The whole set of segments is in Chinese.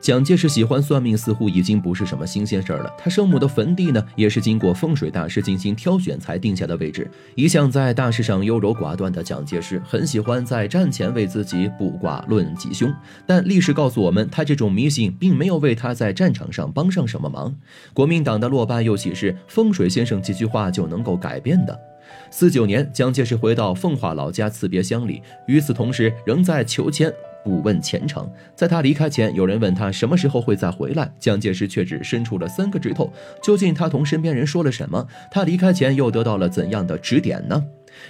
蒋介石喜欢算命，似乎已经不是什么新鲜事儿了。他生母的坟地呢，也是经过风水大师进行挑选才定下的位置。一向在大事上优柔寡断的蒋介石，很喜欢在战前为自己卜卦论吉凶。但历史告诉我们，他这种迷信并没有为他在战场上帮上什么忙。国民党的落败又岂是风水先生几句话就能够改变的？四九年，蒋介石回到奉化老家辞别乡里，与此同时，仍在求签。不问前程，在他离开前，有人问他什么时候会再回来，蒋介石却只伸出了三个指头。究竟他同身边人说了什么？他离开前又得到了怎样的指点呢？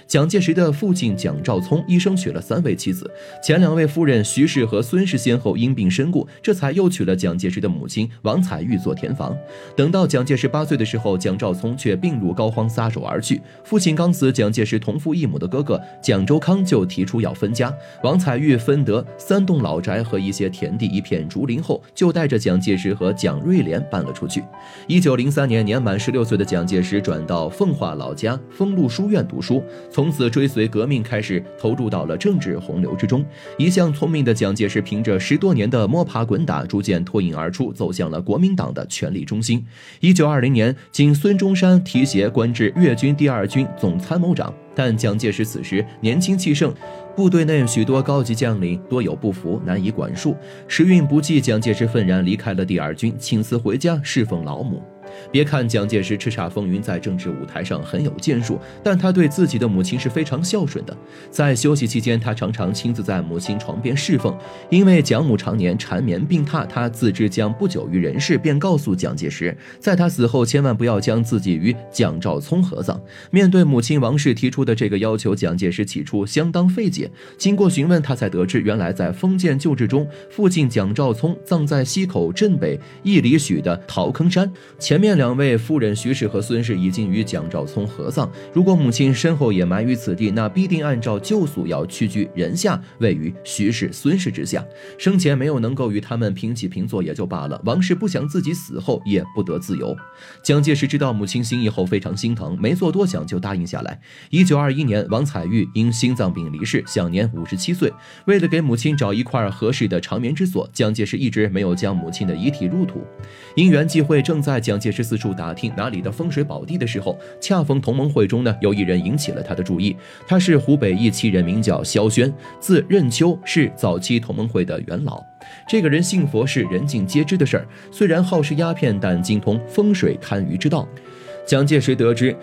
蒋介石的父亲蒋兆聪一生娶了三位妻子，前两位夫人徐氏和孙氏先后因病身故，这才又娶了蒋介石的母亲王彩玉做填房。等到蒋介石八岁的时候，蒋兆聪却病入膏肓，撒手而去。父亲刚死，蒋介石同父异母的哥哥蒋周康就提出要分家。王彩玉分得三栋老宅和一些田地、一片竹林后，就带着蒋介石和蒋瑞莲搬了出去。一九零三年，年满十六岁的蒋介石转到奉化老家丰禄书院读书。从此追随革命，开始投入到了政治洪流之中。一向聪明的蒋介石，凭着十多年的摸爬滚打，逐渐脱颖而出，走向了国民党的权力中心。一九二零年，经孙中山提携，官至粤军第二军总参谋长。但蒋介石此时年轻气盛，部队内许多高级将领多有不服，难以管束。时运不济，蒋介石愤然离开了第二军，请辞回家侍奉老母。别看蒋介石叱咤风云，在政治舞台上很有建树，但他对自己的母亲是非常孝顺的。在休息期间，他常常亲自在母亲床边侍奉。因为蒋母常年缠绵病榻，他自知将不久于人世，便告诉蒋介石，在他死后千万不要将自己与蒋兆聪合葬。面对母亲王氏提出的这个要求，蒋介石起初相当费解。经过询问，他才得知，原来在封建旧制中，父亲蒋兆聪葬在西口镇北一里许的陶坑山前。面两位夫人徐氏和孙氏已经与蒋兆聪合葬，如果母亲身后也埋于此地，那必定按照旧俗要屈居人下，位于徐氏、孙氏之下。生前没有能够与他们平起平坐也就罢了，王氏不想自己死后也不得自由。蒋介石知道母亲心意后非常心疼，没做多想就答应下来。一九二一年，王彩玉因心脏病离世，享年五十七岁。为了给母亲找一块合适的长眠之所，蒋介石一直没有将母亲的遗体入土。因缘际会，正在蒋介是四处打听哪里的风水宝地的时候，恰逢同盟会中呢，有一人引起了他的注意。他是湖北一期人，名叫萧轩，字任秋，是早期同盟会的元老。这个人信佛是人尽皆知的事儿，虽然好食鸦片，但精通风水堪舆之道。蒋介石得知。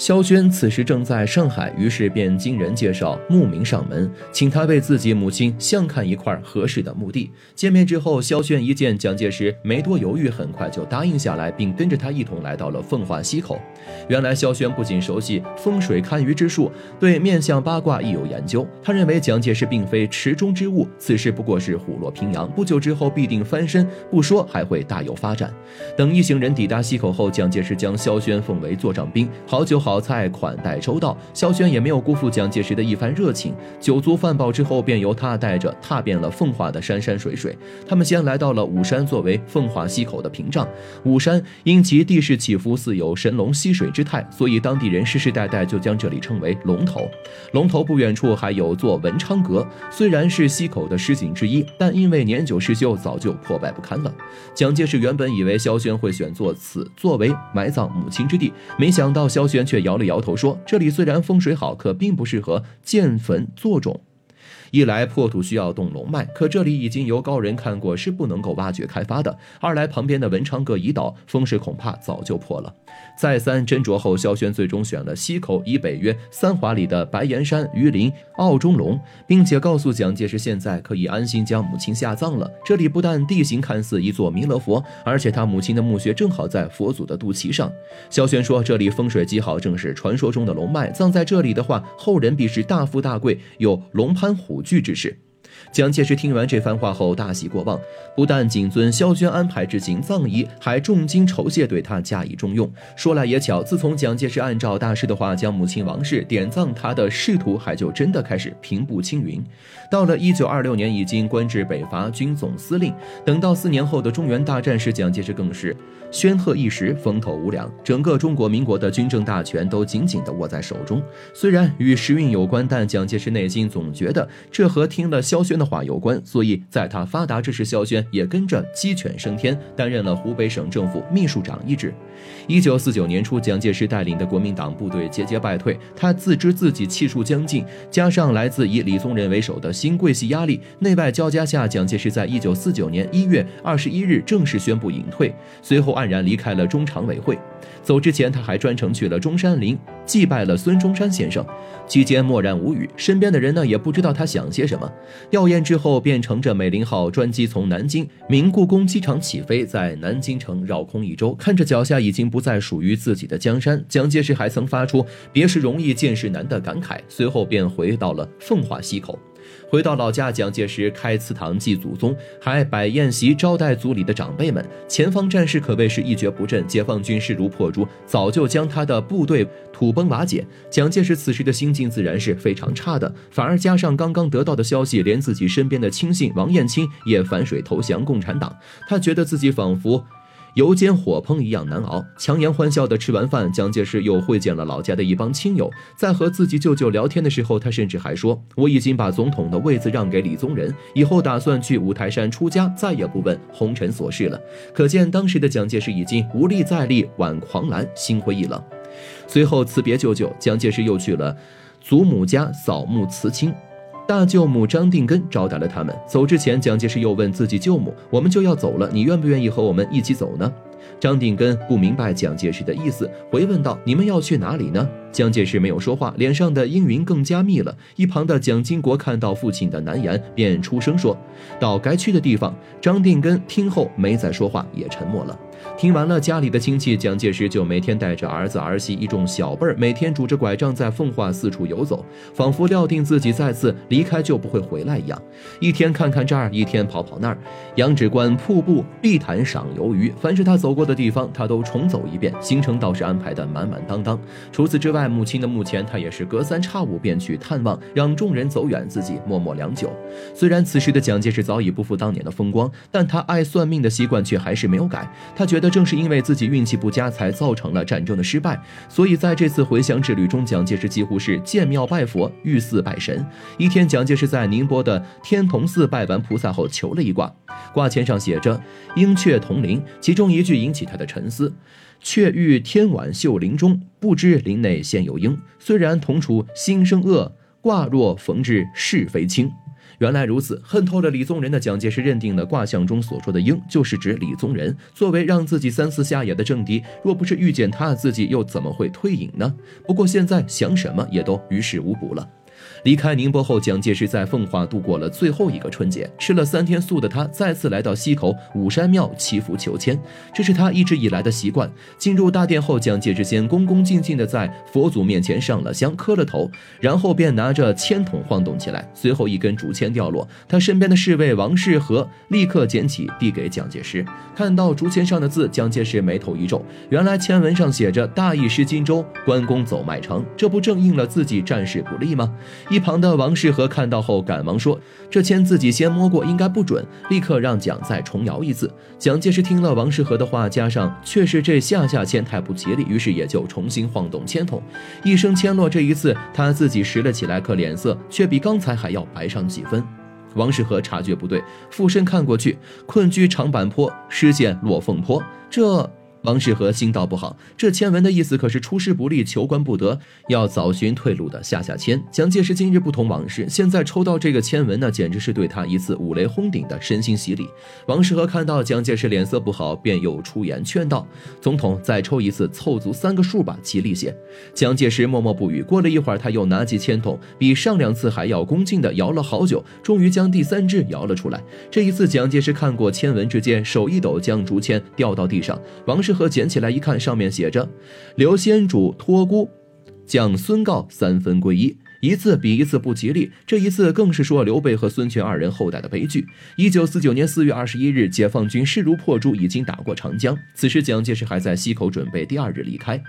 萧轩此时正在上海，于是便经人介绍慕名上门，请他为自己母亲相看一块合适的墓地。见面之后，萧轩一见蒋介石，没多犹豫，很快就答应下来，并跟着他一同来到了奉化溪口。原来萧轩不仅熟悉风水堪舆之术，对面相八卦亦有研究。他认为蒋介石并非池中之物，此事不过是虎落平阳，不久之后必定翻身，不说还会大有发展。等一行人抵达溪口后，蒋介石将萧轩奉为座上宾，好酒好。好菜款待周到，萧轩也没有辜负蒋介石的一番热情。酒足饭饱之后，便由他带着踏遍了奉化的山山水水。他们先来到了武山，作为奉化西口的屏障。武山因其地势起伏，似有神龙吸水之态，所以当地人世世代代就将这里称为龙头。龙头不远处还有座文昌阁，虽然是西口的诗景之一，但因为年久失修，早就破败不堪了。蒋介石原本以为萧轩会选作此作为埋葬母亲之地，没想到萧轩却。摇了摇头说：“这里虽然风水好，可并不适合建坟做种。一来破土需要动龙脉，可这里已经由高人看过，是不能够挖掘开发的；二来旁边的文昌阁已倒，风水恐怕早就破了。”再三斟酌后，萧轩最终选了西口以北约三华里的白岩山榆林澳中龙，并且告诉蒋介石，现在可以安心将母亲下葬了。这里不但地形看似一座弥勒佛，而且他母亲的墓穴正好在佛祖的肚脐上。萧轩说，这里风水极好，正是传说中的龙脉，葬在这里的话，后人必是大富大贵，有龙攀虎惧之事。蒋介石听完这番话后大喜过望，不但谨遵萧娟安排执行葬仪，还重金酬谢对他加以重用。说来也巧，自从蒋介石按照大师的话将母亲王氏点葬，他的仕途还就真的开始平步青云。到了一九二六年，已经官至北伐军总司令。等到四年后的中原大战时，蒋介石更是煊赫一时，风头无两，整个中国民国的军政大权都紧紧地握在手中。虽然与时运有关，但蒋介石内心总觉得这和听了萧轩。的话有关，所以在他发达之时，萧轩也跟着鸡犬升天，担任了湖北省政府秘书长一职。一九四九年初，蒋介石带领的国民党部队节节败退，他自知自己气数将尽，加上来自以李宗仁为首的新桂系压力，内外交加下，蒋介石在一九四九年一月二十一日正式宣布隐退，随后黯然离开了中常委会。走之前，他还专程去了中山陵，祭拜了孙中山先生。期间默然无语，身边的人呢也不知道他想些什么。吊唁之后，便乘着美林号专机从南京明故宫机场起飞，在南京城绕空一周，看着脚下已经不再属于自己的江山，蒋介石还曾发出“别时容易见时难”的感慨。随后便回到了奉化溪口。回到老家，蒋介石开祠堂祭祖宗，还摆宴席招待族里的长辈们。前方战事可谓是一蹶不振，解放军势如破竹，早就将他的部队土崩瓦解。蒋介石此时的心境自然是非常差的，反而加上刚刚得到的消息，连自己身边的亲信王彦卿也反水投降共产党，他觉得自己仿佛。油煎火烹一样难熬，强颜欢笑的吃完饭，蒋介石又会见了老家的一帮亲友。在和自己舅舅聊天的时候，他甚至还说：“我已经把总统的位子让给李宗仁，以后打算去五台山出家，再也不问红尘琐事了。”可见当时的蒋介石已经无力再立，挽狂澜，心灰意冷。随后辞别舅舅，蒋介石又去了祖母家扫墓辞亲。大舅母张定根招待了他们。走之前，蒋介石又问自己舅母：“我们就要走了，你愿不愿意和我们一起走呢？”张定根不明白蒋介石的意思，回问道：“你们要去哪里呢？”蒋介石没有说话，脸上的阴云更加密了。一旁的蒋经国看到父亲的难言，便出声说：“到该去的地方。”张定根听后没再说话，也沉默了。听完了家里的亲戚，蒋介石就每天带着儿子儿媳一众小辈儿，每天拄着拐杖在奉化四处游走，仿佛料定自己再次离开就不会回来一样。一天看看这儿，一天跑跑那儿。羊脂关瀑布、碧潭赏游鱼，凡是他走过的地方，他都重走一遍。行程倒是安排的满满当当。除此之外，在母亲的墓前，他也是隔三差五便去探望，让众人走远，自己默默良久。虽然此时的蒋介石早已不复当年的风光，但他爱算命的习惯却还是没有改。他觉得。正是因为自己运气不佳，才造成了战争的失败。所以在这次回乡之旅中，蒋介石几乎是见庙拜佛，遇寺拜神。一天，蒋介石在宁波的天童寺拜完菩萨后，求了一卦，卦签上写着“鹰雀同林”，其中一句引起他的沉思：“却遇天晚秀林中，不知林内现有鹰。虽然同处心生恶，卦若逢至是非轻。”原来如此，恨透了李宗仁的蒋介石认定了卦象中所说的“鹰”就是指李宗仁。作为让自己三四下野的政敌，若不是遇见他，自己又怎么会退隐呢？不过现在想什么也都于事无补了。离开宁波后，蒋介石在奉化度过了最后一个春节。吃了三天素的他，再次来到溪口五山庙祈福求签，这是他一直以来的习惯。进入大殿后，蒋介石先恭恭敬敬地在佛祖面前上了香，磕了头，然后便拿着签筒晃动起来。随后一根竹签掉落，他身边的侍卫王世和立刻捡起，递给蒋介石。看到竹签上的字，蒋介石眉头一皱，原来签文上写着“大意失荆州，关公走麦城”，这不正应了自己战事不利吗？一旁的王世和看到后赶忙说：“这签自己先摸过，应该不准。”立刻让蒋再重摇一次。蒋介石听了王世和的话，加上确实这下下签太不吉利，于是也就重新晃动签筒，一声签落。这一次他自己拾了起来，可脸色却比刚才还要白上几分。王世和察觉不对，俯身看过去，困居长坂坡，失陷落凤坡，这。王世和心道不好，这签文的意思可是出师不利，求官不得，要找寻退路的下下签。蒋介石今日不同往事，现在抽到这个签文，那简直是对他一次五雷轰顶的身心洗礼。王世和看到蒋介石脸色不好，便又出言劝道：“总统再抽一次，凑足三个数吧，吉利些。”蒋介石默默不语。过了一会儿，他又拿起签筒，比上两次还要恭敬地摇了好久，终于将第三支摇了出来。这一次，蒋介石看过签文之间，手一抖，将竹签掉到地上。王世。适合捡起来一看，上面写着“刘先主托孤，将孙告三分归一”，一次比一次不吉利。这一次更是说刘备和孙权二人后代的悲剧。一九四九年四月二十一日，解放军势如破竹，已经打过长江。此时蒋介石还在溪口准备第二日离开。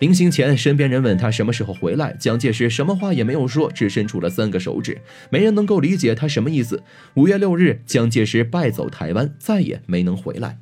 临行前，身边人问他什么时候回来，蒋介石什么话也没有说，只伸出了三个手指。没人能够理解他什么意思。五月六日，蒋介石败走台湾，再也没能回来。